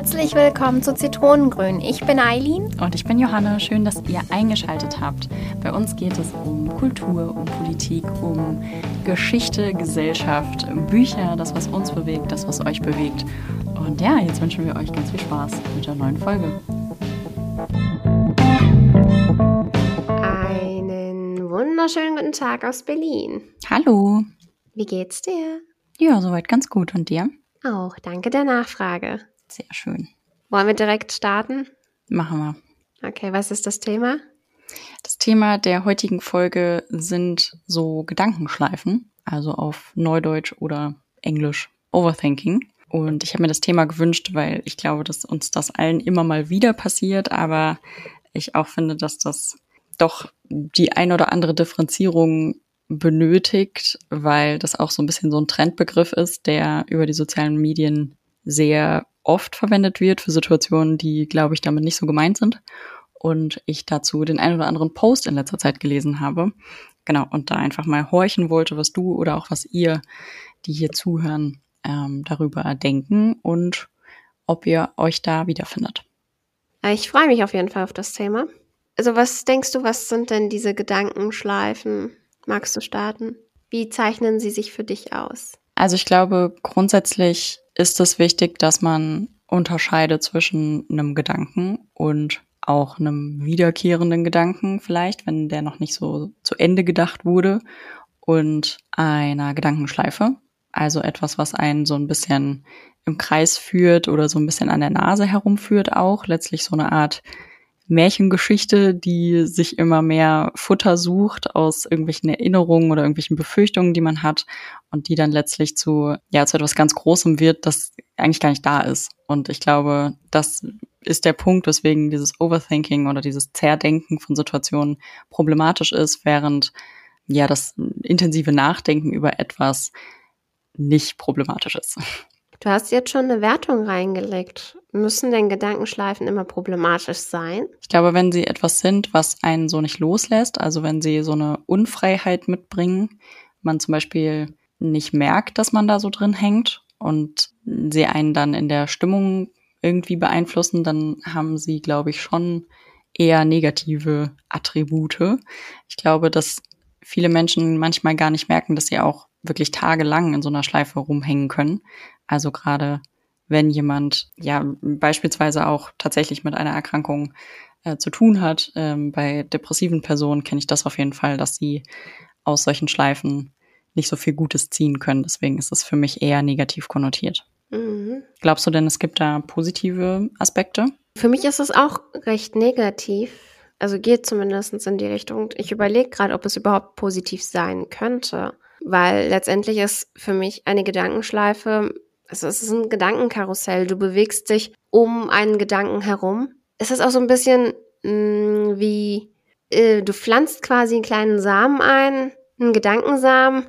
Herzlich willkommen zu Zitronengrün. Ich bin Eileen. Und ich bin Johanna. Schön, dass ihr eingeschaltet habt. Bei uns geht es um Kultur, um Politik, um Geschichte, Gesellschaft, Bücher, das, was uns bewegt, das, was euch bewegt. Und ja, jetzt wünschen wir euch ganz viel Spaß mit der neuen Folge. Einen wunderschönen guten Tag aus Berlin. Hallo. Wie geht's dir? Ja, soweit ganz gut. Und dir? Auch, danke der Nachfrage. Sehr schön. Wollen wir direkt starten? Machen wir. Okay, was ist das Thema? Das Thema der heutigen Folge sind so Gedankenschleifen, also auf Neudeutsch oder Englisch Overthinking. Und ich habe mir das Thema gewünscht, weil ich glaube, dass uns das allen immer mal wieder passiert, aber ich auch finde, dass das doch die ein oder andere Differenzierung benötigt, weil das auch so ein bisschen so ein Trendbegriff ist, der über die sozialen Medien sehr oft verwendet wird für Situationen, die, glaube ich, damit nicht so gemeint sind. Und ich dazu den ein oder anderen Post in letzter Zeit gelesen habe. Genau, und da einfach mal horchen wollte, was du oder auch was ihr, die hier zuhören, ähm, darüber denken und ob ihr euch da wiederfindet. Ich freue mich auf jeden Fall auf das Thema. Also was denkst du, was sind denn diese Gedankenschleifen? Magst du starten? Wie zeichnen sie sich für dich aus? Also ich glaube, grundsätzlich ist es wichtig, dass man unterscheidet zwischen einem Gedanken und auch einem wiederkehrenden Gedanken vielleicht, wenn der noch nicht so zu Ende gedacht wurde und einer Gedankenschleife. Also etwas, was einen so ein bisschen im Kreis führt oder so ein bisschen an der Nase herumführt auch. Letztlich so eine Art Märchengeschichte, die sich immer mehr Futter sucht aus irgendwelchen Erinnerungen oder irgendwelchen Befürchtungen, die man hat und die dann letztlich zu, ja, zu etwas ganz Großem wird, das eigentlich gar nicht da ist. Und ich glaube, das ist der Punkt, weswegen dieses Overthinking oder dieses Zerdenken von Situationen problematisch ist, während ja das intensive Nachdenken über etwas nicht problematisch ist. Du hast jetzt schon eine Wertung reingelegt. Müssen denn Gedankenschleifen immer problematisch sein? Ich glaube, wenn sie etwas sind, was einen so nicht loslässt, also wenn sie so eine Unfreiheit mitbringen, man zum Beispiel nicht merkt, dass man da so drin hängt und sie einen dann in der Stimmung irgendwie beeinflussen, dann haben sie, glaube ich, schon eher negative Attribute. Ich glaube, dass viele Menschen manchmal gar nicht merken, dass sie auch wirklich tagelang in so einer Schleife rumhängen können. Also gerade wenn jemand ja beispielsweise auch tatsächlich mit einer Erkrankung äh, zu tun hat. Ähm, bei depressiven Personen kenne ich das auf jeden Fall, dass sie aus solchen Schleifen nicht so viel Gutes ziehen können. Deswegen ist es für mich eher negativ konnotiert. Mhm. Glaubst du denn, es gibt da positive Aspekte? Für mich ist es auch recht negativ. Also geht zumindest in die Richtung. Ich überlege gerade, ob es überhaupt positiv sein könnte. Weil letztendlich ist für mich eine Gedankenschleife also es ist ein Gedankenkarussell. Du bewegst dich um einen Gedanken herum. Es ist auch so ein bisschen mh, mm, wie, äh, du pflanzt quasi einen kleinen Samen ein, einen Gedankensamen,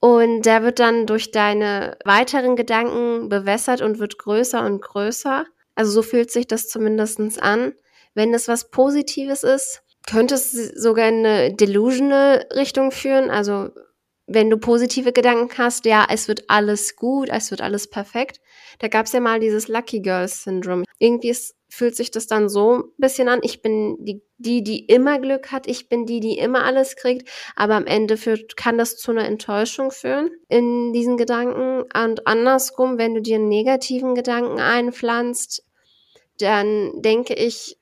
und der wird dann durch deine weiteren Gedanken bewässert und wird größer und größer. Also so fühlt sich das zumindestens an. Wenn es was Positives ist, könnte es sogar in eine delusional Richtung führen. Also wenn du positive Gedanken hast, ja, es wird alles gut, es wird alles perfekt. Da gab es ja mal dieses Lucky Girl Syndrome. Irgendwie ist, fühlt sich das dann so ein bisschen an. Ich bin die, die, die immer Glück hat. Ich bin die, die immer alles kriegt. Aber am Ende führt, kann das zu einer Enttäuschung führen in diesen Gedanken. Und andersrum, wenn du dir einen negativen Gedanken einpflanzt, dann denke ich,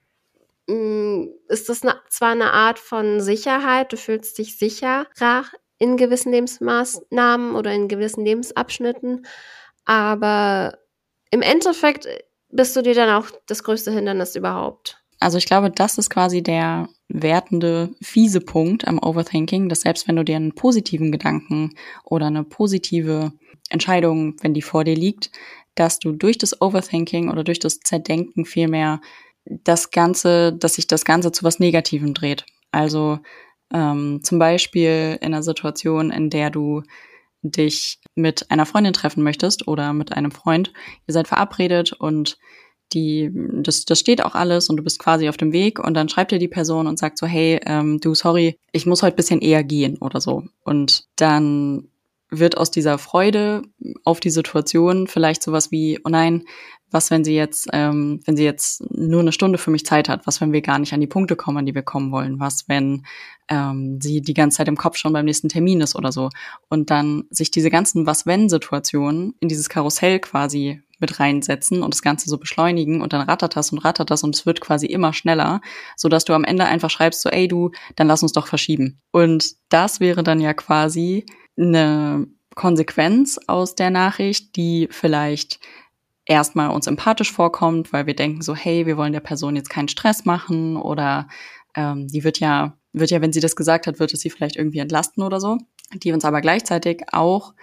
mm, ist das zwar eine Art von Sicherheit, du fühlst dich sicherer in gewissen Lebensmaßnahmen oder in gewissen Lebensabschnitten. Aber im Endeffekt bist du dir dann auch das größte Hindernis überhaupt. Also ich glaube, das ist quasi der wertende, fiese Punkt am Overthinking, dass selbst wenn du dir einen positiven Gedanken oder eine positive Entscheidung, wenn die vor dir liegt, dass du durch das Overthinking oder durch das Zerdenken vielmehr das Ganze, dass sich das Ganze zu was Negativem dreht. Also ähm, zum Beispiel in einer Situation, in der du dich mit einer Freundin treffen möchtest oder mit einem Freund. Ihr seid verabredet und die, das, das steht auch alles und du bist quasi auf dem Weg und dann schreibt dir die Person und sagt so, hey, ähm, du, sorry, ich muss heute bisschen eher gehen oder so. Und dann wird aus dieser Freude auf die Situation vielleicht sowas wie, oh nein, was, wenn sie jetzt, ähm, wenn sie jetzt nur eine Stunde für mich Zeit hat? Was, wenn wir gar nicht an die Punkte kommen, an die wir kommen wollen? Was, wenn ähm, sie die ganze Zeit im Kopf schon beim nächsten Termin ist oder so? Und dann sich diese ganzen Was-wenn-Situationen in dieses Karussell quasi mit reinsetzen und das Ganze so beschleunigen und dann rattert das und rattert das und es wird quasi immer schneller, so dass du am Ende einfach schreibst so, ey du, dann lass uns doch verschieben. Und das wäre dann ja quasi eine Konsequenz aus der Nachricht, die vielleicht erstmal uns empathisch vorkommt, weil wir denken so, hey, wir wollen der Person jetzt keinen Stress machen oder ähm, die wird ja, wird ja, wenn sie das gesagt hat, wird es sie vielleicht irgendwie entlasten oder so, die uns aber gleichzeitig auch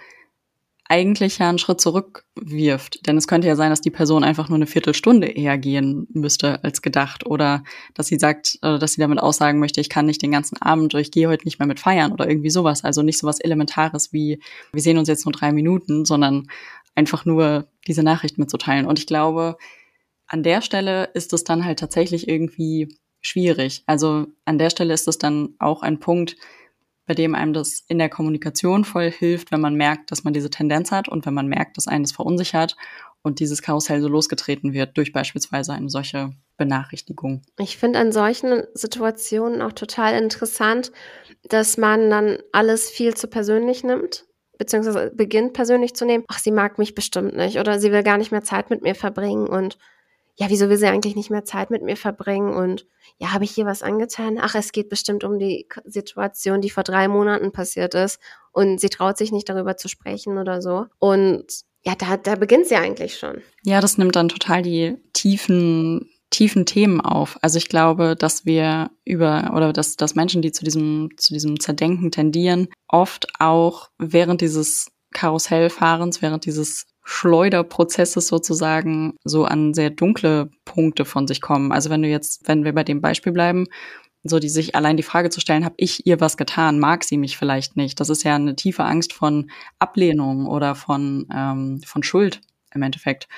eigentlich ja einen Schritt zurückwirft. Denn es könnte ja sein, dass die Person einfach nur eine Viertelstunde eher gehen müsste als gedacht. Oder dass sie sagt, oder dass sie damit aussagen möchte, ich kann nicht den ganzen Abend oder ich gehe heute nicht mehr mit feiern oder irgendwie sowas. Also nicht sowas Elementares wie, wir sehen uns jetzt nur drei Minuten, sondern einfach nur diese Nachricht mitzuteilen. Und ich glaube, an der Stelle ist es dann halt tatsächlich irgendwie schwierig. Also an der Stelle ist es dann auch ein Punkt, bei dem einem das in der Kommunikation voll hilft, wenn man merkt, dass man diese Tendenz hat und wenn man merkt, dass einen das verunsichert und dieses Karussell so losgetreten wird durch beispielsweise eine solche Benachrichtigung. Ich finde an solchen Situationen auch total interessant, dass man dann alles viel zu persönlich nimmt beziehungsweise beginnt persönlich zu nehmen, ach, sie mag mich bestimmt nicht oder sie will gar nicht mehr Zeit mit mir verbringen und ja, wieso will sie eigentlich nicht mehr Zeit mit mir verbringen und ja, habe ich hier was angetan? Ach, es geht bestimmt um die Situation, die vor drei Monaten passiert ist und sie traut sich nicht darüber zu sprechen oder so. Und ja, da, da beginnt sie eigentlich schon. Ja, das nimmt dann total die tiefen tiefen Themen auf. Also ich glaube, dass wir über oder dass, dass Menschen, die zu diesem, zu diesem Zerdenken tendieren, oft auch während dieses Karussellfahrens, während dieses Schleuderprozesses sozusagen so an sehr dunkle Punkte von sich kommen. Also wenn du jetzt, wenn wir bei dem Beispiel bleiben, so die sich allein die Frage zu stellen, habe ich ihr was getan, mag sie mich vielleicht nicht? Das ist ja eine tiefe Angst von Ablehnung oder von, ähm, von Schuld im Endeffekt.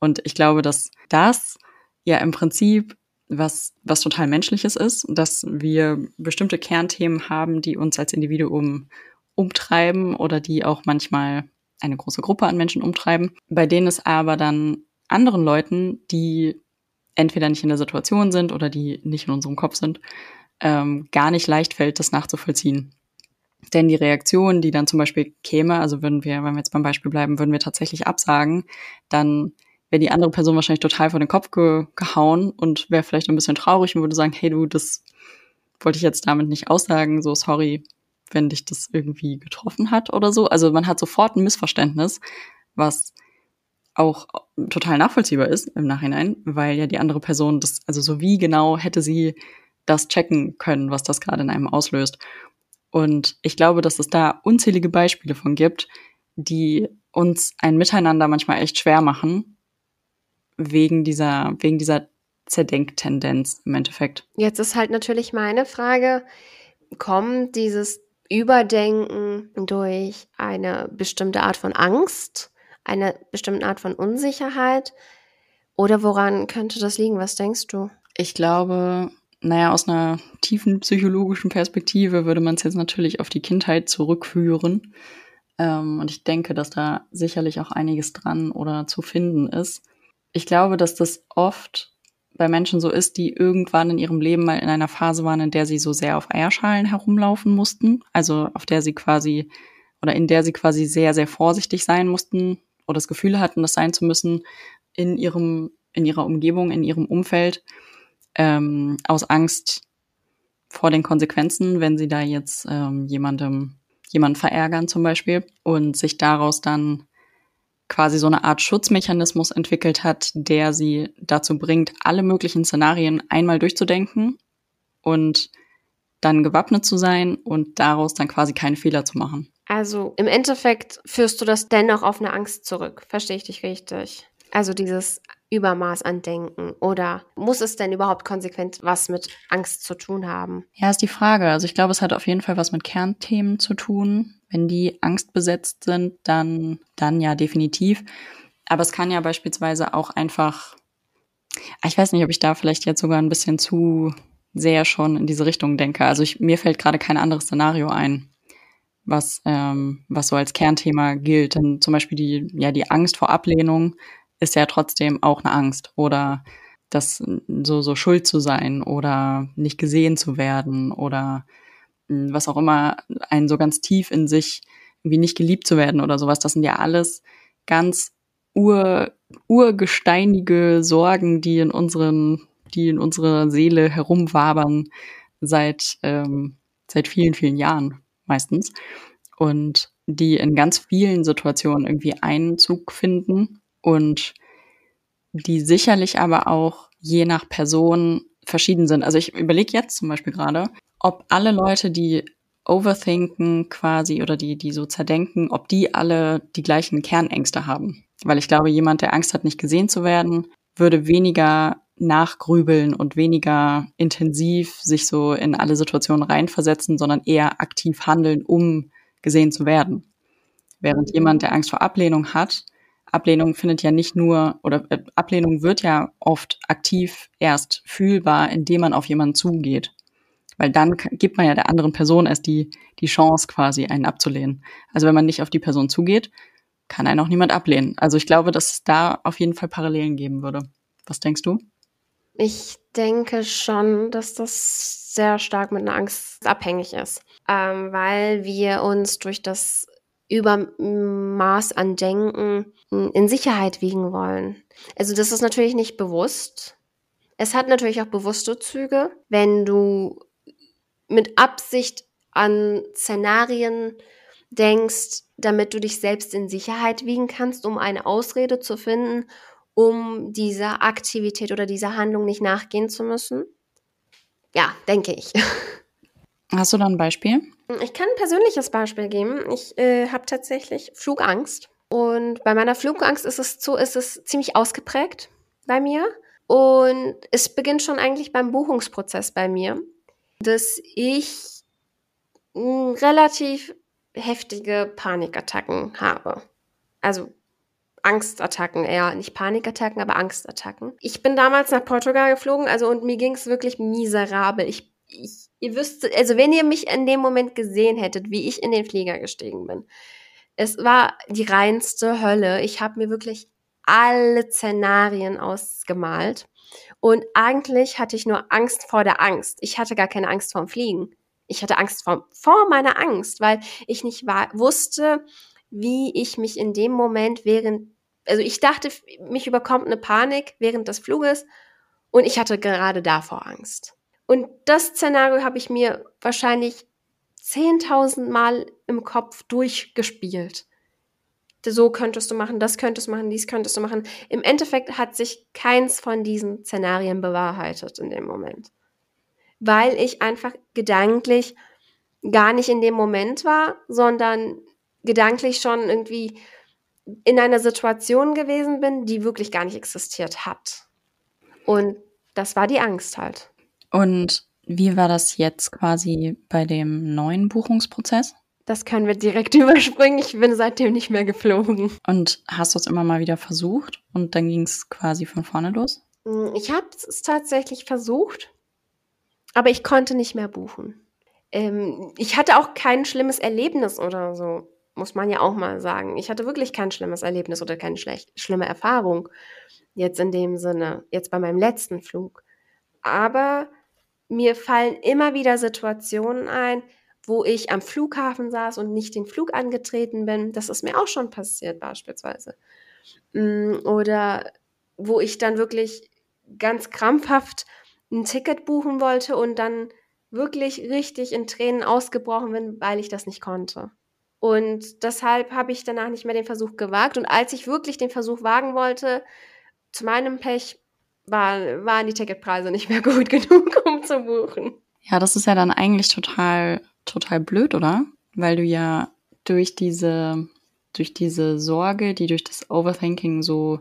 Und ich glaube, dass das ja im Prinzip was, was total Menschliches ist, dass wir bestimmte Kernthemen haben, die uns als Individuum umtreiben oder die auch manchmal eine große Gruppe an Menschen umtreiben, bei denen es aber dann anderen Leuten, die entweder nicht in der Situation sind oder die nicht in unserem Kopf sind, ähm, gar nicht leicht fällt, das nachzuvollziehen. Denn die Reaktion, die dann zum Beispiel käme, also würden wir, wenn wir jetzt beim Beispiel bleiben, würden wir tatsächlich absagen, dann wäre die andere Person wahrscheinlich total vor den Kopf ge gehauen und wäre vielleicht ein bisschen traurig und würde sagen, hey du, das wollte ich jetzt damit nicht aussagen, so sorry, wenn dich das irgendwie getroffen hat oder so. Also man hat sofort ein Missverständnis, was auch total nachvollziehbar ist im Nachhinein, weil ja die andere Person das, also so wie genau hätte sie das checken können, was das gerade in einem auslöst. Und ich glaube, dass es da unzählige Beispiele von gibt, die uns ein Miteinander manchmal echt schwer machen, wegen dieser, wegen dieser Zerdenktendenz im Endeffekt. Jetzt ist halt natürlich meine Frage, kommt dieses Überdenken durch eine bestimmte Art von Angst, eine bestimmte Art von Unsicherheit? Oder woran könnte das liegen? Was denkst du? Ich glaube, naja, aus einer tiefen psychologischen Perspektive würde man es jetzt natürlich auf die Kindheit zurückführen. Ähm, und ich denke, dass da sicherlich auch einiges dran oder zu finden ist ich glaube, dass das oft bei Menschen so ist, die irgendwann in ihrem Leben mal in einer Phase waren, in der sie so sehr auf Eierschalen herumlaufen mussten, also auf der sie quasi oder in der sie quasi sehr, sehr vorsichtig sein mussten oder das Gefühl hatten, das sein zu müssen in ihrem, in ihrer Umgebung, in ihrem Umfeld, ähm, aus Angst vor den Konsequenzen, wenn sie da jetzt ähm, jemandem, jemanden verärgern zum Beispiel und sich daraus dann quasi so eine Art Schutzmechanismus entwickelt hat, der sie dazu bringt, alle möglichen Szenarien einmal durchzudenken und dann gewappnet zu sein und daraus dann quasi keine Fehler zu machen. Also im Endeffekt führst du das dennoch auf eine Angst zurück. Verstehe ich dich richtig? Also dieses Übermaß an Denken oder muss es denn überhaupt konsequent was mit Angst zu tun haben? Ja, ist die Frage. Also ich glaube, es hat auf jeden Fall was mit Kernthemen zu tun. Wenn die angstbesetzt sind, dann, dann ja definitiv. Aber es kann ja beispielsweise auch einfach, ich weiß nicht, ob ich da vielleicht jetzt sogar ein bisschen zu sehr schon in diese Richtung denke. Also ich, mir fällt gerade kein anderes Szenario ein, was, ähm, was so als Kernthema gilt. Denn zum Beispiel die, ja, die Angst vor Ablehnung ist ja trotzdem auch eine Angst. Oder das so, so schuld zu sein oder nicht gesehen zu werden oder was auch immer einen so ganz tief in sich irgendwie nicht geliebt zu werden oder sowas. Das sind ja alles ganz ur, urgesteinige Sorgen, die in unseren, die in unserer Seele herumwabern seit, ähm, seit vielen, vielen Jahren meistens. Und die in ganz vielen Situationen irgendwie Einzug finden und die sicherlich aber auch je nach Person verschieden sind. Also ich überlege jetzt zum Beispiel gerade, ob alle Leute, die overthinken quasi oder die, die so zerdenken, ob die alle die gleichen Kernängste haben. Weil ich glaube, jemand, der Angst hat, nicht gesehen zu werden, würde weniger nachgrübeln und weniger intensiv sich so in alle Situationen reinversetzen, sondern eher aktiv handeln, um gesehen zu werden. Während jemand, der Angst vor Ablehnung hat, Ablehnung findet ja nicht nur, oder äh, Ablehnung wird ja oft aktiv erst fühlbar, indem man auf jemanden zugeht. Weil dann gibt man ja der anderen Person erst die, die Chance quasi, einen abzulehnen. Also wenn man nicht auf die Person zugeht, kann einen auch niemand ablehnen. Also ich glaube, dass es da auf jeden Fall Parallelen geben würde. Was denkst du? Ich denke schon, dass das sehr stark mit einer Angst abhängig ist, ähm, weil wir uns durch das Übermaß an Denken in Sicherheit wiegen wollen. Also das ist natürlich nicht bewusst. Es hat natürlich auch bewusste Züge, wenn du mit Absicht an Szenarien denkst, damit du dich selbst in Sicherheit wiegen kannst, um eine Ausrede zu finden, um dieser Aktivität oder dieser Handlung nicht nachgehen zu müssen? Ja, denke ich. Hast du da ein Beispiel? Ich kann ein persönliches Beispiel geben. Ich äh, habe tatsächlich Flugangst. Und bei meiner Flugangst ist es so, ist es ziemlich ausgeprägt bei mir. Und es beginnt schon eigentlich beim Buchungsprozess bei mir dass ich relativ heftige Panikattacken habe. Also Angstattacken eher, nicht Panikattacken, aber Angstattacken. Ich bin damals nach Portugal geflogen, also und mir ging es wirklich miserabel. Ich, ich, ihr wüsst, also wenn ihr mich in dem Moment gesehen hättet, wie ich in den Flieger gestiegen bin, es war die reinste Hölle. Ich habe mir wirklich alle Szenarien ausgemalt. Und eigentlich hatte ich nur Angst vor der Angst. Ich hatte gar keine Angst vorm Fliegen. Ich hatte Angst vor, vor meiner Angst, weil ich nicht wusste, wie ich mich in dem Moment während, also ich dachte, mich überkommt eine Panik während des Fluges und ich hatte gerade davor Angst. Und das Szenario habe ich mir wahrscheinlich 10.000 Mal im Kopf durchgespielt so könntest du machen, das könntest du machen, dies könntest du machen. Im Endeffekt hat sich keins von diesen Szenarien bewahrheitet in dem Moment. Weil ich einfach gedanklich gar nicht in dem Moment war, sondern gedanklich schon irgendwie in einer Situation gewesen bin, die wirklich gar nicht existiert hat. Und das war die Angst halt. Und wie war das jetzt quasi bei dem neuen Buchungsprozess? Das können wir direkt überspringen. Ich bin seitdem nicht mehr geflogen. Und hast du es immer mal wieder versucht und dann ging es quasi von vorne los? Mm, ich habe es tatsächlich versucht, aber ich konnte nicht mehr buchen. Ähm, ich hatte auch kein schlimmes Erlebnis oder so, muss man ja auch mal sagen. Ich hatte wirklich kein schlimmes Erlebnis oder keine schlecht, schlimme Erfahrung. Jetzt in dem Sinne, jetzt bei meinem letzten Flug. Aber mir fallen immer wieder Situationen ein, wo ich am Flughafen saß und nicht den Flug angetreten bin. Das ist mir auch schon passiert beispielsweise. Mm, oder wo ich dann wirklich ganz krampfhaft ein Ticket buchen wollte und dann wirklich richtig in Tränen ausgebrochen bin, weil ich das nicht konnte. Und deshalb habe ich danach nicht mehr den Versuch gewagt. Und als ich wirklich den Versuch wagen wollte, zu meinem Pech war, waren die Ticketpreise nicht mehr gut genug, um zu buchen. Ja, das ist ja dann eigentlich total total blöd, oder? Weil du ja durch diese, durch diese Sorge, die durch das Overthinking so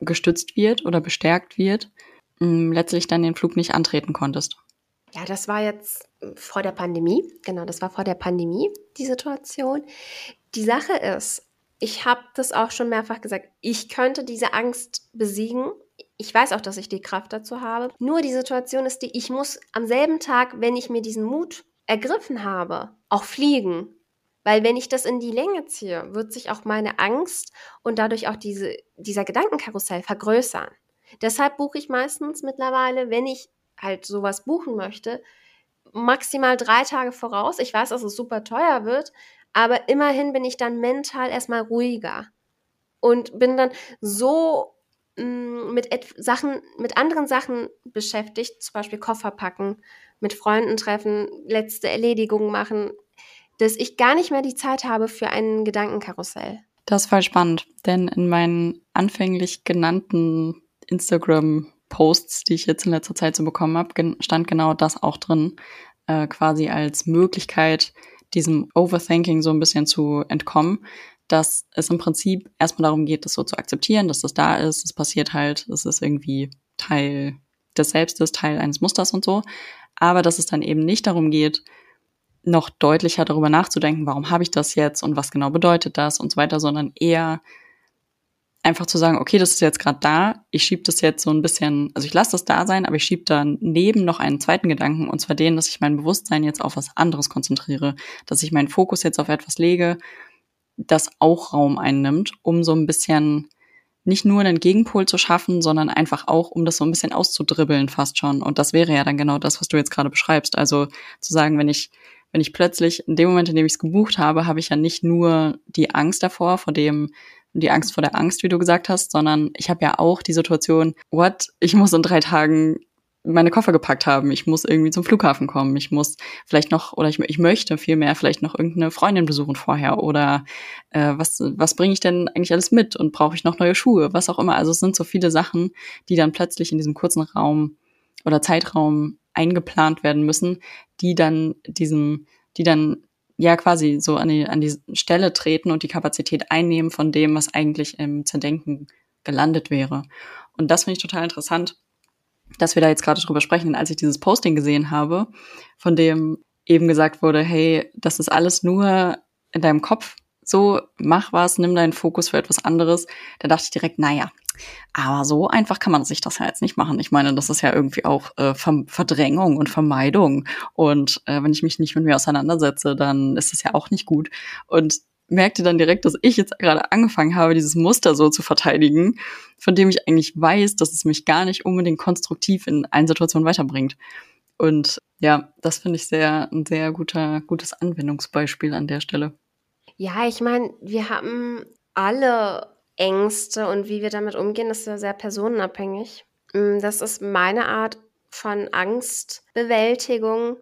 gestützt wird oder bestärkt wird, mm, letztlich dann den Flug nicht antreten konntest. Ja, das war jetzt vor der Pandemie. Genau, das war vor der Pandemie, die Situation. Die Sache ist, ich habe das auch schon mehrfach gesagt, ich könnte diese Angst besiegen. Ich weiß auch, dass ich die Kraft dazu habe. Nur die Situation ist die, ich muss am selben Tag, wenn ich mir diesen Mut ergriffen habe, auch fliegen. Weil wenn ich das in die Länge ziehe, wird sich auch meine Angst und dadurch auch diese, dieser Gedankenkarussell vergrößern. Deshalb buche ich meistens mittlerweile, wenn ich halt sowas buchen möchte, maximal drei Tage voraus. Ich weiß, dass es super teuer wird, aber immerhin bin ich dann mental erstmal ruhiger und bin dann so mit Sachen, mit anderen Sachen beschäftigt, zum Beispiel Koffer packen, mit Freunden treffen, letzte Erledigungen machen, dass ich gar nicht mehr die Zeit habe für ein Gedankenkarussell. Das voll spannend, denn in meinen anfänglich genannten Instagram-Posts, die ich jetzt in letzter Zeit so bekommen habe, stand genau das auch drin, äh, quasi als Möglichkeit, diesem Overthinking so ein bisschen zu entkommen, dass es im Prinzip erstmal darum geht, das so zu akzeptieren, dass das da ist, es passiert halt, es ist irgendwie Teil des Selbstes, Teil eines Musters und so, aber dass es dann eben nicht darum geht, noch deutlicher darüber nachzudenken, warum habe ich das jetzt und was genau bedeutet das und so weiter, sondern eher einfach zu sagen, okay, das ist jetzt gerade da, ich schiebe das jetzt so ein bisschen, also ich lasse das da sein, aber ich schiebe daneben noch einen zweiten Gedanken, und zwar den, dass ich mein Bewusstsein jetzt auf was anderes konzentriere, dass ich meinen Fokus jetzt auf etwas lege, das auch Raum einnimmt, um so ein bisschen nicht nur einen Gegenpol zu schaffen, sondern einfach auch, um das so ein bisschen auszudribbeln fast schon. Und das wäre ja dann genau das, was du jetzt gerade beschreibst. Also zu sagen, wenn ich wenn ich plötzlich in dem Moment, in dem ich es gebucht habe, habe ich ja nicht nur die Angst davor, vor dem, die Angst vor der Angst, wie du gesagt hast, sondern ich habe ja auch die Situation, what, ich muss in drei Tagen meine Koffer gepackt haben, ich muss irgendwie zum Flughafen kommen, ich muss vielleicht noch, oder ich, ich möchte vielmehr vielleicht noch irgendeine Freundin besuchen vorher oder äh, was, was bringe ich denn eigentlich alles mit und brauche ich noch neue Schuhe, was auch immer. Also es sind so viele Sachen, die dann plötzlich in diesem kurzen Raum oder Zeitraum eingeplant werden müssen, die dann diesem, die dann ja quasi so an die, an die Stelle treten und die Kapazität einnehmen von dem, was eigentlich im Zerdenken gelandet wäre. Und das finde ich total interessant, dass wir da jetzt gerade drüber sprechen. als ich dieses Posting gesehen habe, von dem eben gesagt wurde, hey, das ist alles nur in deinem Kopf, so mach was, nimm deinen Fokus für etwas anderes, da dachte ich direkt, naja, aber so einfach kann man sich das ja jetzt nicht machen. Ich meine, das ist ja irgendwie auch äh, Verdrängung und Vermeidung. Und äh, wenn ich mich nicht mit mir auseinandersetze, dann ist es ja auch nicht gut. Und merkte dann direkt, dass ich jetzt gerade angefangen habe, dieses Muster so zu verteidigen, von dem ich eigentlich weiß, dass es mich gar nicht unbedingt konstruktiv in allen Situationen weiterbringt. Und ja, das finde ich sehr, ein sehr guter, gutes Anwendungsbeispiel an der Stelle. Ja, ich meine, wir haben alle Ängste und wie wir damit umgehen, ist ja sehr personenabhängig. Mm, das ist meine Art von Angstbewältigung.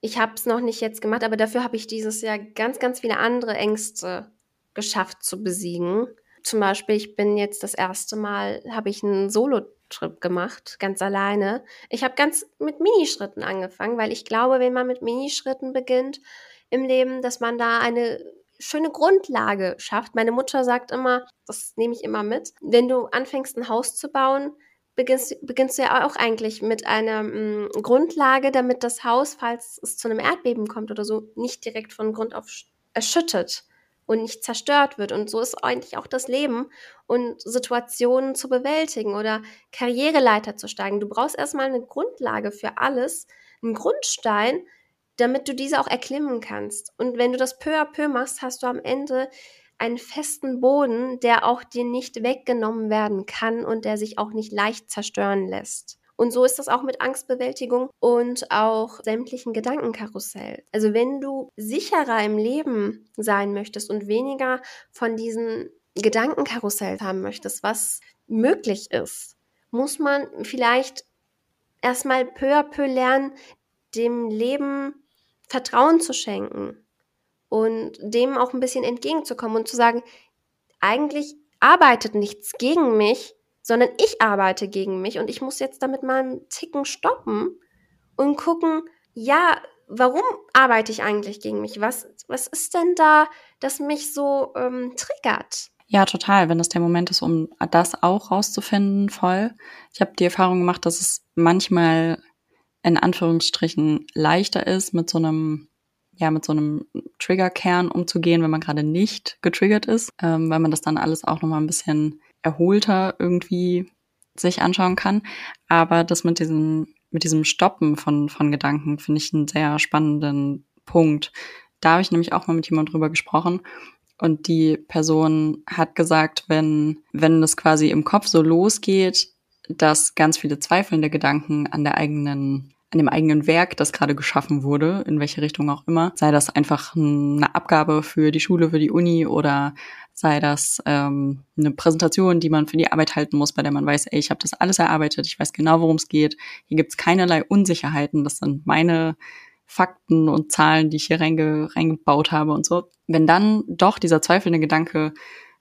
Ich habe es noch nicht jetzt gemacht, aber dafür habe ich dieses Jahr ganz, ganz viele andere Ängste geschafft zu besiegen. Zum Beispiel, ich bin jetzt das erste Mal, habe ich einen Solo-Trip gemacht, ganz alleine. Ich habe ganz mit Minischritten angefangen, weil ich glaube, wenn man mit Minischritten beginnt im Leben, dass man da eine schöne Grundlage schafft. Meine Mutter sagt immer, das nehme ich immer mit, wenn du anfängst ein Haus zu bauen, beginnst, beginnst du ja auch eigentlich mit einer m, mm, Grundlage, damit das Haus, falls es zu einem Erdbeben kommt oder so, nicht direkt von Grund auf erschüttet und nicht zerstört wird. Und so ist eigentlich auch das Leben und Situationen zu bewältigen oder Karriereleiter zu steigen. Du brauchst erstmal eine Grundlage für alles, einen Grundstein, damit du diese auch erklimmen kannst. Und wenn du das peu à peu machst, hast du am Ende einen festen Boden, der auch dir nicht weggenommen werden kann und der sich auch nicht leicht zerstören lässt. Und so ist das auch mit Angstbewältigung und auch sämtlichen Gedankenkarussell. Also wenn du sicherer im Leben sein möchtest und weniger von diesen Gedankenkarussell haben möchtest, was möglich ist, muss man vielleicht erstmal peu à peu lernen, dem Leben Vertrauen zu schenken und dem auch ein bisschen entgegenzukommen und zu sagen, eigentlich arbeitet nichts gegen mich, sondern ich arbeite gegen mich und ich muss jetzt damit mal einen Ticken stoppen und gucken, ja, warum arbeite ich eigentlich gegen mich? Was, was ist denn da, das mich so ähm, triggert? Ja, total. Wenn das der Moment ist, um das auch rauszufinden, voll. Ich habe die Erfahrung gemacht, dass es manchmal in Anführungsstrichen leichter ist, mit so einem ja, mit so einem Triggerkern umzugehen, wenn man gerade nicht getriggert ist, ähm, weil man das dann alles auch nochmal ein bisschen erholter irgendwie sich anschauen kann. Aber das mit diesem, mit diesem Stoppen von, von Gedanken finde ich einen sehr spannenden Punkt, Da habe ich nämlich auch mal mit jemandem drüber gesprochen. Und die Person hat gesagt, wenn, wenn das quasi im Kopf so losgeht, dass ganz viele zweifelnde Gedanken an der eigenen an dem eigenen Werk, das gerade geschaffen wurde, in welche Richtung auch immer, sei das einfach eine Abgabe für die Schule, für die Uni oder sei das ähm, eine Präsentation, die man für die Arbeit halten muss, bei der man weiß, ey, ich habe das alles erarbeitet, ich weiß genau, worum es geht. Hier gibt es keinerlei Unsicherheiten. Das sind meine Fakten und Zahlen, die ich hier reinge reingebaut habe und so. Wenn dann doch dieser zweifelnde Gedanke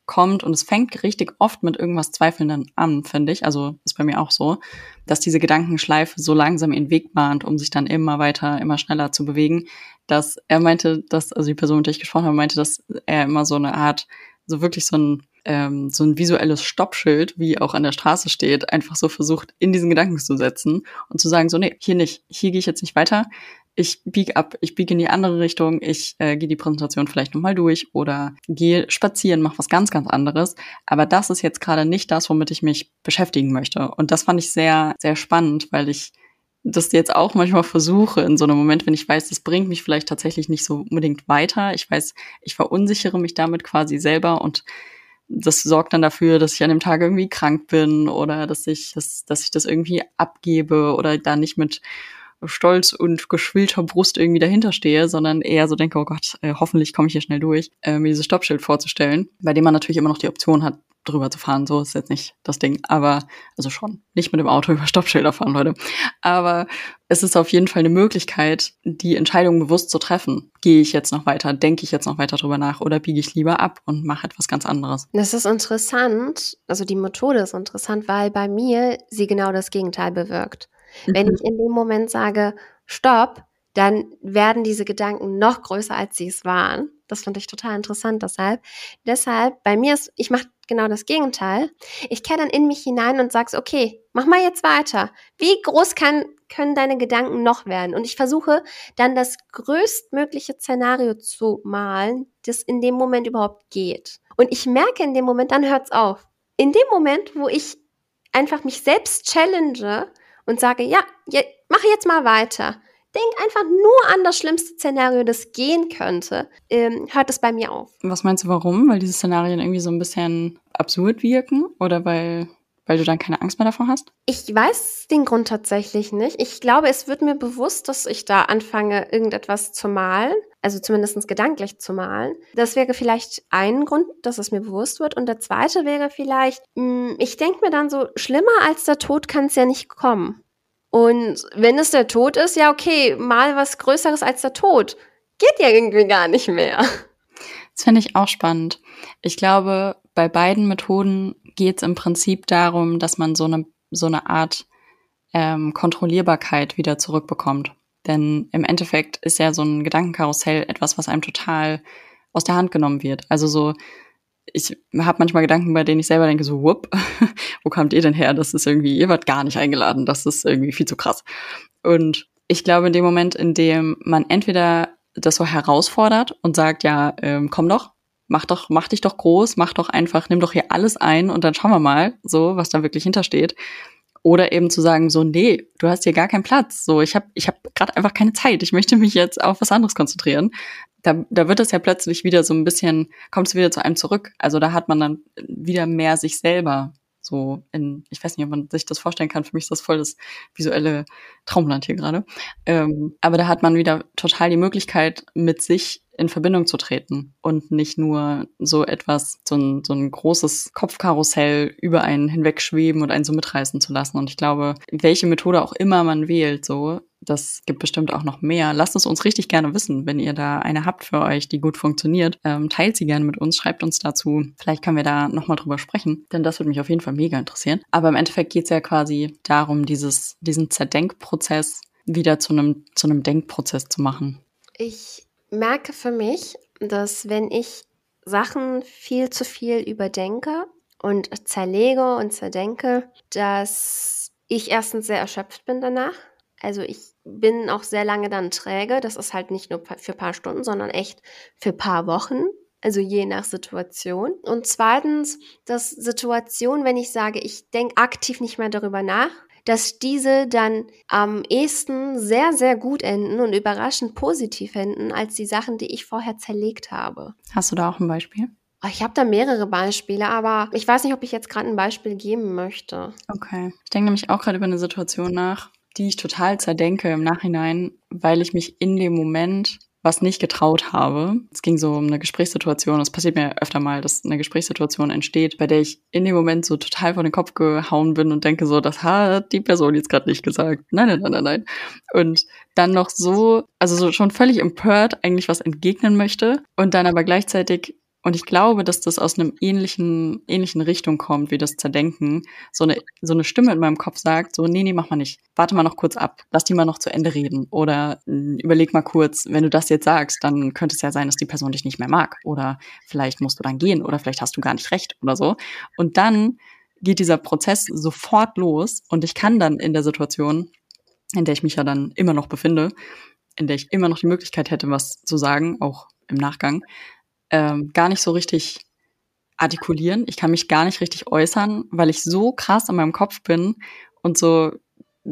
kommt und es fängt richtig oft mit irgendwas Zweifelnden an, finde ich. Also ist bei mir auch so, dass diese Gedankenschleife so langsam ihren Weg bahnt, um sich dann immer weiter, immer schneller zu bewegen, dass er meinte, dass, also die Person, mit der ich gesprochen habe, meinte, dass er immer so eine Art, so wirklich so ein, ähm, so ein visuelles Stoppschild, wie auch an der Straße steht, einfach so versucht, in diesen Gedanken zu setzen und zu sagen, so, nee, hier nicht, hier gehe ich jetzt nicht weiter, ich biege ab, ich biege in die andere Richtung, ich äh, gehe die Präsentation vielleicht nochmal durch oder gehe spazieren, mache was ganz, ganz anderes. Aber das ist jetzt gerade nicht das, womit ich mich beschäftigen möchte. Und das fand ich sehr, sehr spannend, weil ich das jetzt auch manchmal versuche in so einem Moment, wenn ich weiß, das bringt mich vielleicht tatsächlich nicht so unbedingt weiter. Ich weiß, ich verunsichere mich damit quasi selber und das sorgt dann dafür, dass ich an dem Tag irgendwie krank bin oder dass ich, dass, dass ich das irgendwie abgebe oder da nicht mit Stolz und geschwillter Brust irgendwie dahinter stehe, sondern eher so denke, oh Gott, äh, hoffentlich komme ich hier schnell durch, äh, mir dieses Stoppschild vorzustellen, bei dem man natürlich immer noch die Option hat, drüber zu fahren. So ist jetzt nicht das Ding. Aber, also schon, nicht mit dem Auto über Stoppschilder fahren, Leute. Aber es ist auf jeden Fall eine Möglichkeit, die Entscheidung bewusst zu treffen. Gehe ich jetzt noch weiter? Denke ich jetzt noch weiter drüber nach? Oder biege ich lieber ab und mache etwas ganz anderes? Das ist interessant. Also die Methode ist interessant, weil bei mir sie genau das Gegenteil bewirkt. Mhm. Wenn ich in dem Moment sage, stopp, dann werden diese Gedanken noch größer, als sie es waren. Das fand ich total interessant deshalb. Deshalb, bei mir ist, ich mache genau das Gegenteil. Ich kehre dann in mich hinein und sage, okay, mach mal jetzt weiter. Wie groß kann, können deine Gedanken noch werden? Und ich versuche dann das größtmögliche Szenario zu malen, das in dem Moment überhaupt geht. Und ich merke in dem Moment, dann hört's auf. In dem Moment, wo ich einfach mich selbst challenge und sage, ja, je, mach jetzt mal weiter. Denk einfach nur an das schlimmste Szenario, das gehen könnte, ähm, hört es bei mir auf. Was meinst du, warum? Weil diese Szenarien irgendwie so ein bisschen absurd wirken oder weil weil du dann keine Angst mehr davor hast? Ich weiß den Grund tatsächlich nicht. Ich glaube, es wird mir bewusst, dass ich da anfange, irgendetwas zu malen, also zumindest gedanklich zu malen. Das wäre vielleicht ein Grund, dass es mir bewusst wird. Und der zweite wäre vielleicht, hm, ich denke mir dann so, schlimmer als der Tod kann es ja nicht kommen. Und wenn es der Tod ist, ja okay, mal was Größeres als der Tod. Geht ja irgendwie gar nicht mehr. Das finde ich auch spannend. Ich glaube, bei beiden Methoden geht es im Prinzip darum, dass man so eine, so eine Art ähm, Kontrollierbarkeit wieder zurückbekommt. Denn im Endeffekt ist ja so ein Gedankenkarussell etwas, was einem total aus der Hand genommen wird. Also so, ich habe manchmal Gedanken, bei denen ich selber denke, so, whoop, wo kommt ihr denn her? Das ist irgendwie, ihr wart gar nicht eingeladen, das ist irgendwie viel zu krass. Und ich glaube, in dem Moment, in dem man entweder das so herausfordert und sagt, ja, ähm, komm doch, mach doch, mach dich doch groß, mach doch einfach, nimm doch hier alles ein und dann schauen wir mal, so, was da wirklich hintersteht. Oder eben zu sagen, so, nee, du hast hier gar keinen Platz. So, ich habe ich hab gerade einfach keine Zeit. Ich möchte mich jetzt auf was anderes konzentrieren. Da, da wird es ja plötzlich wieder so ein bisschen, kommt es wieder zu einem zurück. Also da hat man dann wieder mehr sich selber so in, ich weiß nicht, ob man sich das vorstellen kann, für mich ist das voll das visuelle Traumland hier gerade. Ähm, aber da hat man wieder total die Möglichkeit, mit sich in Verbindung zu treten und nicht nur so etwas, so ein, so ein großes Kopfkarussell über einen hinwegschweben und einen so mitreißen zu lassen. Und ich glaube, welche Methode auch immer man wählt, so, das gibt bestimmt auch noch mehr. Lasst es uns richtig gerne wissen, wenn ihr da eine habt für euch, die gut funktioniert. Ähm, teilt sie gerne mit uns, schreibt uns dazu. Vielleicht können wir da nochmal drüber sprechen, denn das würde mich auf jeden Fall mega interessieren. Aber im Endeffekt geht es ja quasi darum, dieses, diesen Zerdenkprozess wieder zu einem, zu einem Denkprozess zu machen. Ich merke für mich, dass wenn ich Sachen viel zu viel überdenke und zerlege und zerdenke, dass ich erstens sehr erschöpft bin danach. Also ich bin auch sehr lange dann träge. Das ist halt nicht nur für ein paar Stunden, sondern echt für ein paar Wochen. Also je nach Situation. Und zweitens, dass Situation, wenn ich sage, ich denke aktiv nicht mehr darüber nach, dass diese dann am ehesten sehr, sehr gut enden und überraschend positiv enden, als die Sachen, die ich vorher zerlegt habe. Hast du da auch ein Beispiel? Oh, ich habe da mehrere Beispiele, aber ich weiß nicht, ob ich jetzt gerade ein Beispiel geben möchte. Okay. Ich denke nämlich auch gerade über eine Situation nach, die ich total zerdenke im Nachhinein, weil ich mich in dem Moment was nicht getraut habe. Es ging so um eine Gesprächssituation. Es passiert mir öfter mal, dass eine Gesprächssituation entsteht, bei der ich in dem Moment so total vor den Kopf gehauen bin und denke so, das hat die Person jetzt gerade nicht gesagt. Nein, nein, nein, nein, nein. Und dann noch so, also so schon völlig empört eigentlich was entgegnen möchte und dann aber gleichzeitig und ich glaube, dass das aus einem ähnlichen, ähnlichen Richtung kommt, wie das Zerdenken. So eine, so eine Stimme in meinem Kopf sagt, so, nee, nee, mach mal nicht. Warte mal noch kurz ab. Lass die mal noch zu Ende reden. Oder mh, hm, überleg mal kurz, wenn du das jetzt sagst, dann könnte es ja sein, dass die Person dich nicht mehr mag. Oder vielleicht musst du dann gehen. Oder vielleicht hast du gar nicht recht oder so. Und dann geht dieser Prozess sofort los. Und ich kann dann in der Situation, in der ich mich ja dann immer noch befinde, in der ich immer noch die Möglichkeit hätte, was zu sagen, auch im Nachgang, ähm, gar nicht so richtig artikulieren. Ich kann mich gar nicht richtig äußern, weil ich so krass an meinem Kopf bin und so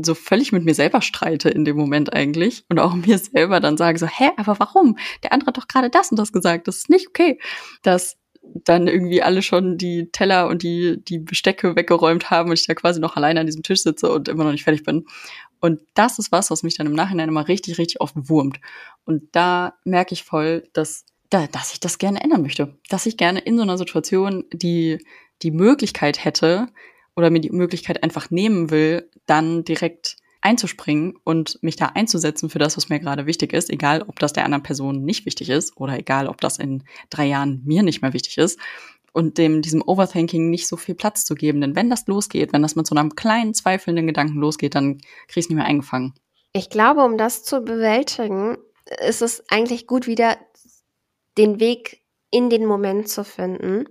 so völlig mit mir selber streite in dem Moment eigentlich und auch mir selber dann sage so, hä, aber warum? Der andere hat doch gerade das und das gesagt, das ist nicht okay. Dass dann irgendwie alle schon die Teller und die, die Bestecke weggeräumt haben und ich da quasi noch alleine an diesem Tisch sitze und immer noch nicht fertig bin. Und das ist was, was mich dann im Nachhinein immer richtig, richtig oft wurmt. Und da merke ich voll, dass da, dass ich das gerne ändern möchte. Dass ich gerne in so einer Situation die, die Möglichkeit hätte oder mir die Möglichkeit einfach nehmen will, dann direkt einzuspringen und mich da einzusetzen für das, was mir gerade wichtig ist, egal ob das der anderen Person nicht wichtig ist oder egal ob das in drei Jahren mir nicht mehr wichtig ist und dem diesem Overthinking nicht so viel Platz zu geben. Denn wenn das losgeht, wenn das mit so einem kleinen zweifelnden Gedanken losgeht, dann krieg ich es nicht mehr eingefangen. Ich glaube, um das zu bewältigen, ist es eigentlich gut, wieder den Weg in den Moment zu finden.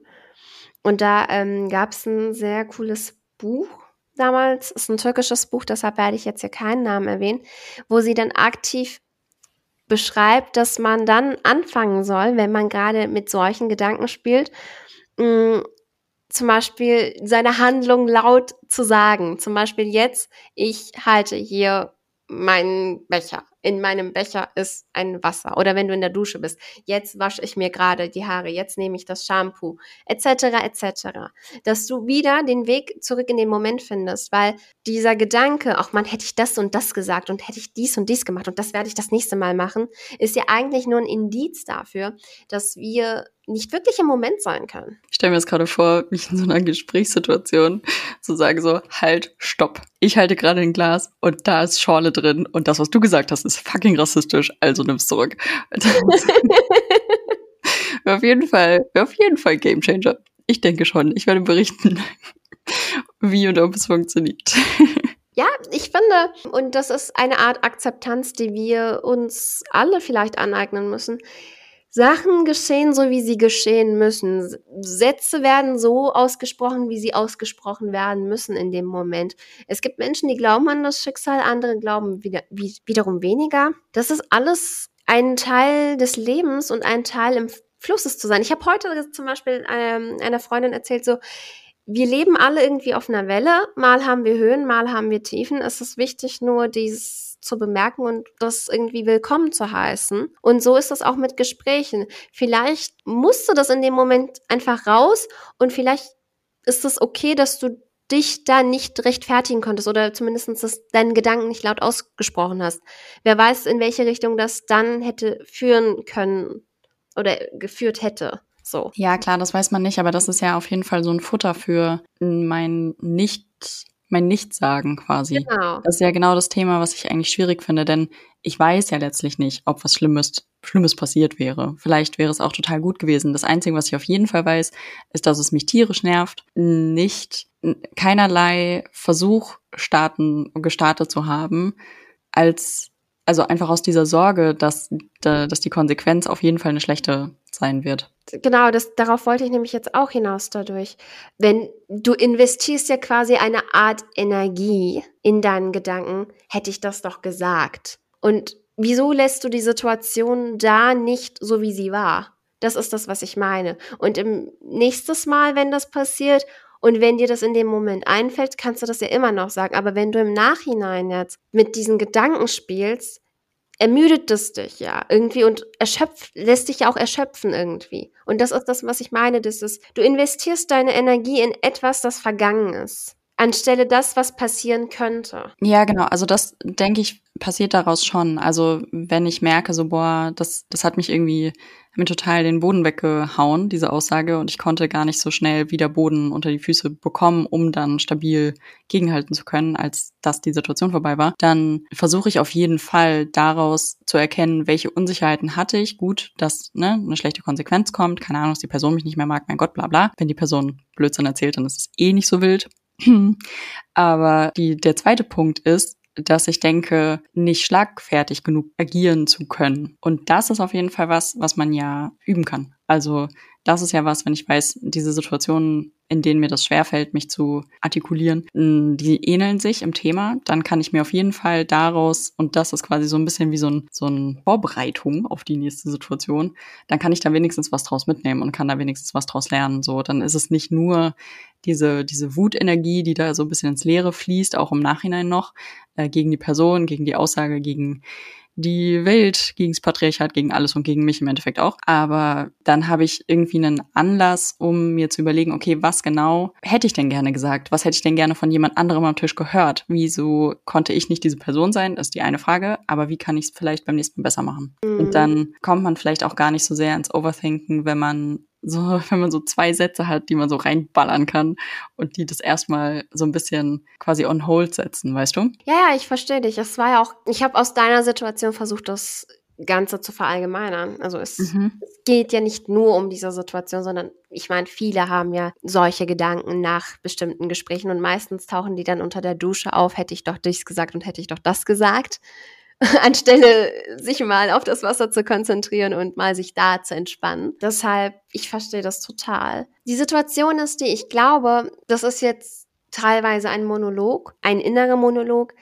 Und da ähm, gab es ein sehr cooles Buch damals, ist ein türkisches Buch, deshalb werde ich jetzt hier keinen Namen erwähnen, wo sie dann aktiv beschreibt, dass man dann anfangen soll, wenn man gerade mit solchen Gedanken spielt, mh, mm, zum Beispiel seine Handlung laut zu sagen. Zum Beispiel jetzt, ich halte hier meinen Becher in meinem Becher ist ein Wasser. Oder wenn du in der Dusche bist, jetzt wasche ich mir gerade die Haare, jetzt nehme ich das Shampoo, etc., etc. Dass du wieder den Weg zurück in den Moment findest, weil dieser Gedanke, auch man hätte ich das und das gesagt und hätte ich dies und dies gemacht und das werde ich das nächste Mal machen, ist ja eigentlich nur ein Indiz dafür, dass wir nicht wirklich im Moment sein können. Ich stelle mir jetzt gerade vor, mich in so einer Gesprächssituation zu sagen so, halt, stopp. Ich halte gerade ein Glas und da ist Schorle drin und das, was du gesagt hast, ist fucking rassistisch, also nimm's zurück. auf jeden Fall, auf jeden Fall Gamechanger. Ich denke schon. Ich werde berichten, wie und ob es funktioniert. Ja, ich finde, und das ist eine Art Akzeptanz, die wir uns alle vielleicht aneignen müssen. Sachen geschehen so, wie sie geschehen müssen. Sätze werden so ausgesprochen, wie sie ausgesprochen werden müssen in dem Moment. Es gibt Menschen, die glauben an das Schicksal, andere glauben wieder, wie, wiederum weniger. Das ist alles ein Teil des Lebens und ein Teil im Flusses zu sein. Ich habe heute zum Beispiel ähm, einer Freundin erzählt, so, wir leben alle irgendwie auf einer Welle. Mal haben wir Höhen, mal haben wir Tiefen. Es ist wichtig, nur dieses zu bemerken und das irgendwie willkommen zu heißen. Und so ist das auch mit Gesprächen. Vielleicht musst du das in dem Moment einfach raus und vielleicht ist es okay, dass du dich da nicht rechtfertigen konntest oder zumindest dass deinen Gedanken nicht laut ausgesprochen hast. Wer weiß, in welche Richtung das dann hätte führen können oder geführt hätte. So. Ja, klar, das weiß man nicht, aber das ist ja auf jeden Fall so ein Futter für mein nicht mein Nichtsagen quasi. Genau. Das ist ja genau das Thema, was ich eigentlich schwierig finde, denn ich weiß ja letztlich nicht, ob was Schlimmes, Schlimmes passiert wäre. Vielleicht wäre es auch total gut gewesen. Das Einzige, was ich auf jeden Fall weiß, ist, dass es mich tierisch nervt, nicht keinerlei Versuch starten, gestartet zu haben, als also einfach aus dieser Sorge, dass, dass die Konsequenz auf jeden Fall eine schlechte sein wird. Genau, das, darauf wollte ich nämlich jetzt auch hinaus dadurch. Wenn du investierst ja quasi eine Art Energie in deinen Gedanken, hätte ich das doch gesagt. Und wieso lässt du die Situation da nicht so, wie sie war? Das ist das, was ich meine. Und im nächstes Mal, wenn das passiert, Und wenn dir das in dem Moment einfällt, kannst du das ja immer noch sagen. Aber wenn du im Nachhinein jetzt mit diesen Gedanken spielst, ermüdet es dich ja irgendwie und erschöpft, lässt dich ja auch erschöpfen irgendwie. Und das ist das, was ich meine, das ist, du investierst deine Energie in etwas, das vergangen ist anstelle das, was passieren könnte. Ja, genau. Also das, denke ich, passiert daraus schon. Also wenn ich merke, so, boah, das, das hat mich irgendwie mir total den Boden weggehauen, diese Aussage, und ich konnte gar nicht so schnell wieder Boden unter die Füße bekommen, um dann stabil gegenhalten zu können, als dass die Situation vorbei war, dann versuche ich auf jeden Fall daraus zu erkennen, welche Unsicherheiten hatte ich. Gut, dass ne, eine schlechte Konsequenz kommt, keine Ahnung, dass die Person mich nicht mehr mag, mein Gott, bla bla. Wenn die Person Blödsinn erzählt, dann ist es eh nicht so wild. Aber die, der zweite Punkt ist, dass ich denke, nicht schlagfertig genug agieren zu können. Und das ist auf jeden Fall was, was man ja üben kann. Also das ist ja was, wenn ich weiß, diese Situationen, in denen mir das schwerfällt, mich zu artikulieren, die ähneln sich im Thema, dann kann ich mir auf jeden Fall daraus, und das ist quasi so ein bisschen wie so ein, so ein Vorbereitung auf die nächste Situation, dann kann ich da wenigstens was draus mitnehmen und kann da wenigstens was draus lernen. So, dann ist es nicht nur diese, diese Wutenergie, die da so ein bisschen ins Leere fließt, auch im Nachhinein noch, äh, gegen die Person, gegen die Aussage, gegen die Welt, gegen das Patriarchat, gegen alles und gegen mich im Endeffekt auch. Aber dann habe ich irgendwie einen Anlass, um mir zu überlegen, okay, was genau hätte ich denn gerne gesagt? Was hätte ich denn gerne von jemand anderem am Tisch gehört? Wieso konnte ich nicht diese Person sein? Das ist die eine Frage. Aber wie kann ich es vielleicht beim nächsten Mal besser machen? Mhm. Und dann kommt man vielleicht auch gar nicht so sehr ins Overthinken, wenn man so, wenn man so zwei Sätze hat, die man so reinballern kann und die das erstmal so ein bisschen quasi on hold setzen, weißt du? Ja, ja, ich verstehe dich. Es war ja auch, ich habe aus deiner Situation versucht, das Ganze zu verallgemeinern. Also es, mhm. es, geht ja nicht nur um diese Situation, sondern ich meine, viele haben ja solche Gedanken nach bestimmten Gesprächen und meistens tauchen die dann unter der Dusche auf, hätte ich doch dies gesagt und hätte ich doch das gesagt. anstelle sich mal auf das Wasser zu konzentrieren und mal sich da zu entspannen. Deshalb, ich verstehe das total. Die Situation ist die, ich glaube, das ist jetzt teilweise ein Monolog, ein innerer Monolog.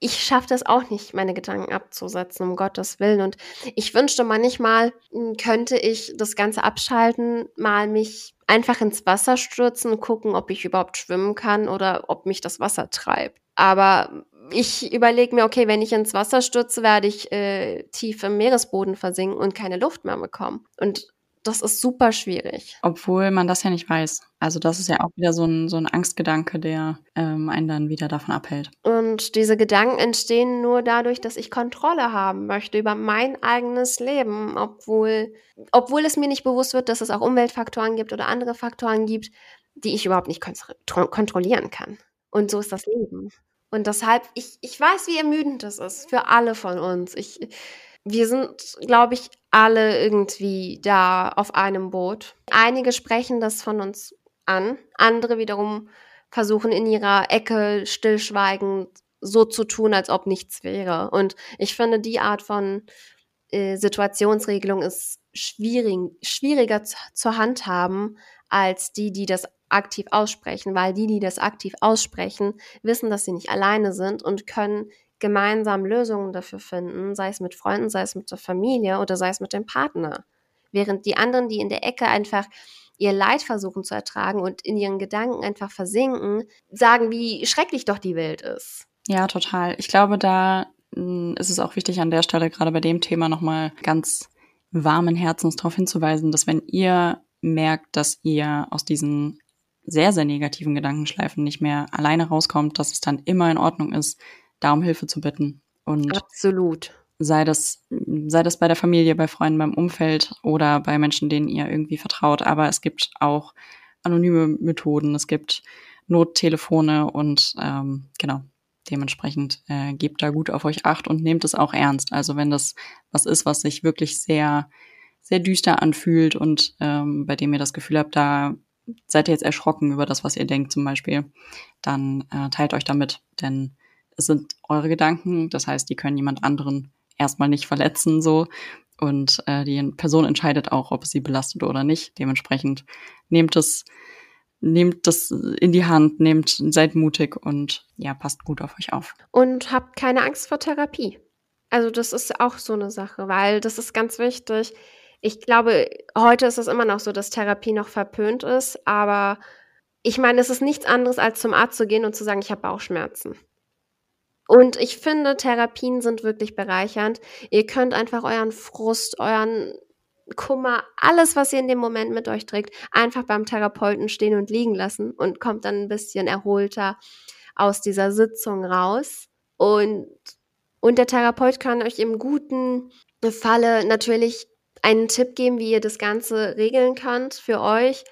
Ich schaffe das auch nicht, meine Gedanken abzusetzen, um Gottes Willen. Und ich wünschte manchmal, hm, könnte ich das Ganze abschalten, mal mich einfach ins Wasser stürzen gucken, ob ich überhaupt schwimmen kann oder ob mich das Wasser treibt. Aber ich überlege mir, okay, wenn ich ins Wasser stürze, werde ich äh, tief im Meeresboden versinken und keine Luft mehr bekommen. Und das ist super schwierig. Obwohl man das ja nicht weiß. Also das ist ja auch wieder so ein, so ein Angstgedanke, der ähm, einen dann wieder davon abhält. Und diese Gedanken entstehen nur dadurch, dass ich Kontrolle haben möchte über mein eigenes Leben, obwohl, obwohl es mir nicht bewusst wird, dass es auch Umweltfaktoren gibt oder andere Faktoren gibt, die ich überhaupt nicht kontrollieren kann. Und so ist das Leben. Und deshalb, ich, ich weiß, wie ermüdend das ist für alle von uns. Ich, wir sind, glaube ich, alle irgendwie da auf einem Boot. Einige sprechen das von uns an, andere wiederum versuchen in ihrer Ecke stillschweigend so zu tun, als ob nichts wäre. Und ich finde, die Art von äh, Situationsregelung ist schwierig, schwieriger zu, handhaben als die, die das aktiv aussprechen, weil die, die das aktiv aussprechen, wissen, dass sie nicht alleine sind und können gemeinsam Lösungen dafür finden, sei es mit Freunden, sei es mit der Familie oder sei es mit dem Partner. Während die anderen, die in der Ecke einfach ihr Leid versuchen zu ertragen und in ihren Gedanken einfach versinken, sagen, wie schrecklich doch die Welt ist. Ja, total. Ich glaube, da hm, ist es auch wichtig an der Stelle, gerade bei dem Thema nochmal ganz warmen Herzens darauf hinzuweisen, dass wenn ihr merkt, dass ihr aus diesen sehr, sehr negativen Gedankenschleifen nicht mehr alleine rauskommt, dass es dann immer in Ordnung ist, da um Hilfe zu bitten. Und Absolut. Sei das, sei das bei der Familie, bei Freunden, beim Umfeld oder bei Menschen, denen ihr irgendwie vertraut. Aber es gibt auch anonyme Methoden, es gibt Nottelefone und ähm, genau, dementsprechend äh, gebt da gut auf euch acht und nehmt es auch ernst. Also wenn das was ist, was sich wirklich sehr, sehr düster anfühlt und ähm, bei dem ihr das Gefühl habt, da seid ihr jetzt erschrocken über das, was ihr denkt zum Beispiel, dann äh, teilt euch damit, denn es sind eure Gedanken, das heißt, die können jemand anderen erstmal nicht verletzen so und äh, die Person entscheidet auch, ob es sie belastet oder nicht. Dementsprechend nehmt es nehmt das in die Hand, nehmt, seid mutig und ja, passt gut auf euch auf. Und habt keine Angst vor Therapie. Also das ist auch so eine Sache, weil das ist ganz wichtig ich glaube, heute ist es immer noch so, dass Therapie noch verpönt ist, aber ich meine, es ist nichts anderes, als zum Arzt zu gehen und zu sagen, ich habe Bauchschmerzen. Und ich finde, Therapien sind wirklich bereichernd. Ihr könnt einfach euren Frust, euren Kummer, alles, was ihr in dem Moment mit euch trägt, einfach beim Therapeuten stehen und liegen lassen und kommt dann ein bisschen erholter aus dieser Sitzung raus. Und, und der Therapeut kann euch im guten Falle natürlich einen Tipp geben, wie ihr das Ganze regeln könnt für euch.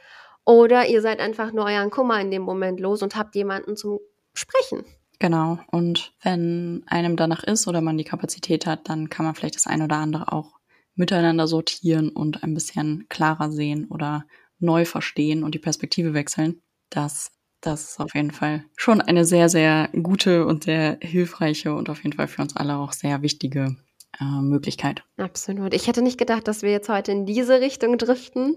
Oder ihr seid einfach nur euren Kummer in dem Moment los und habt jemanden zum Sprechen. Genau. Und wenn einem danach ist oder man die Kapazität hat, dann kann man vielleicht das eine oder andere auch miteinander sortieren und ein bisschen klarer sehen oder neu verstehen und die Perspektive wechseln. Das, das ist auf jeden Fall schon eine sehr, sehr gute und sehr hilfreiche und auf jeden Fall für uns alle auch sehr wichtige äh, Möglichkeit. Absolut. Ich hätte nicht gedacht, dass wir jetzt heute in diese Richtung driften,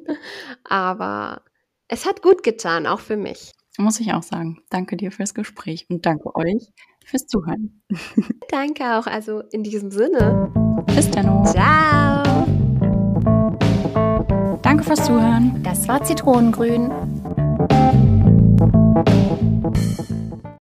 aber es hat gut getan, auch für mich. Muss ich auch sagen. Danke dir fürs Gespräch und danke euch fürs Zuhören. danke auch, also in diesem Sinne. Bis dann. Ciao. Danke fürs Zuhören. Das war Zitronengrün.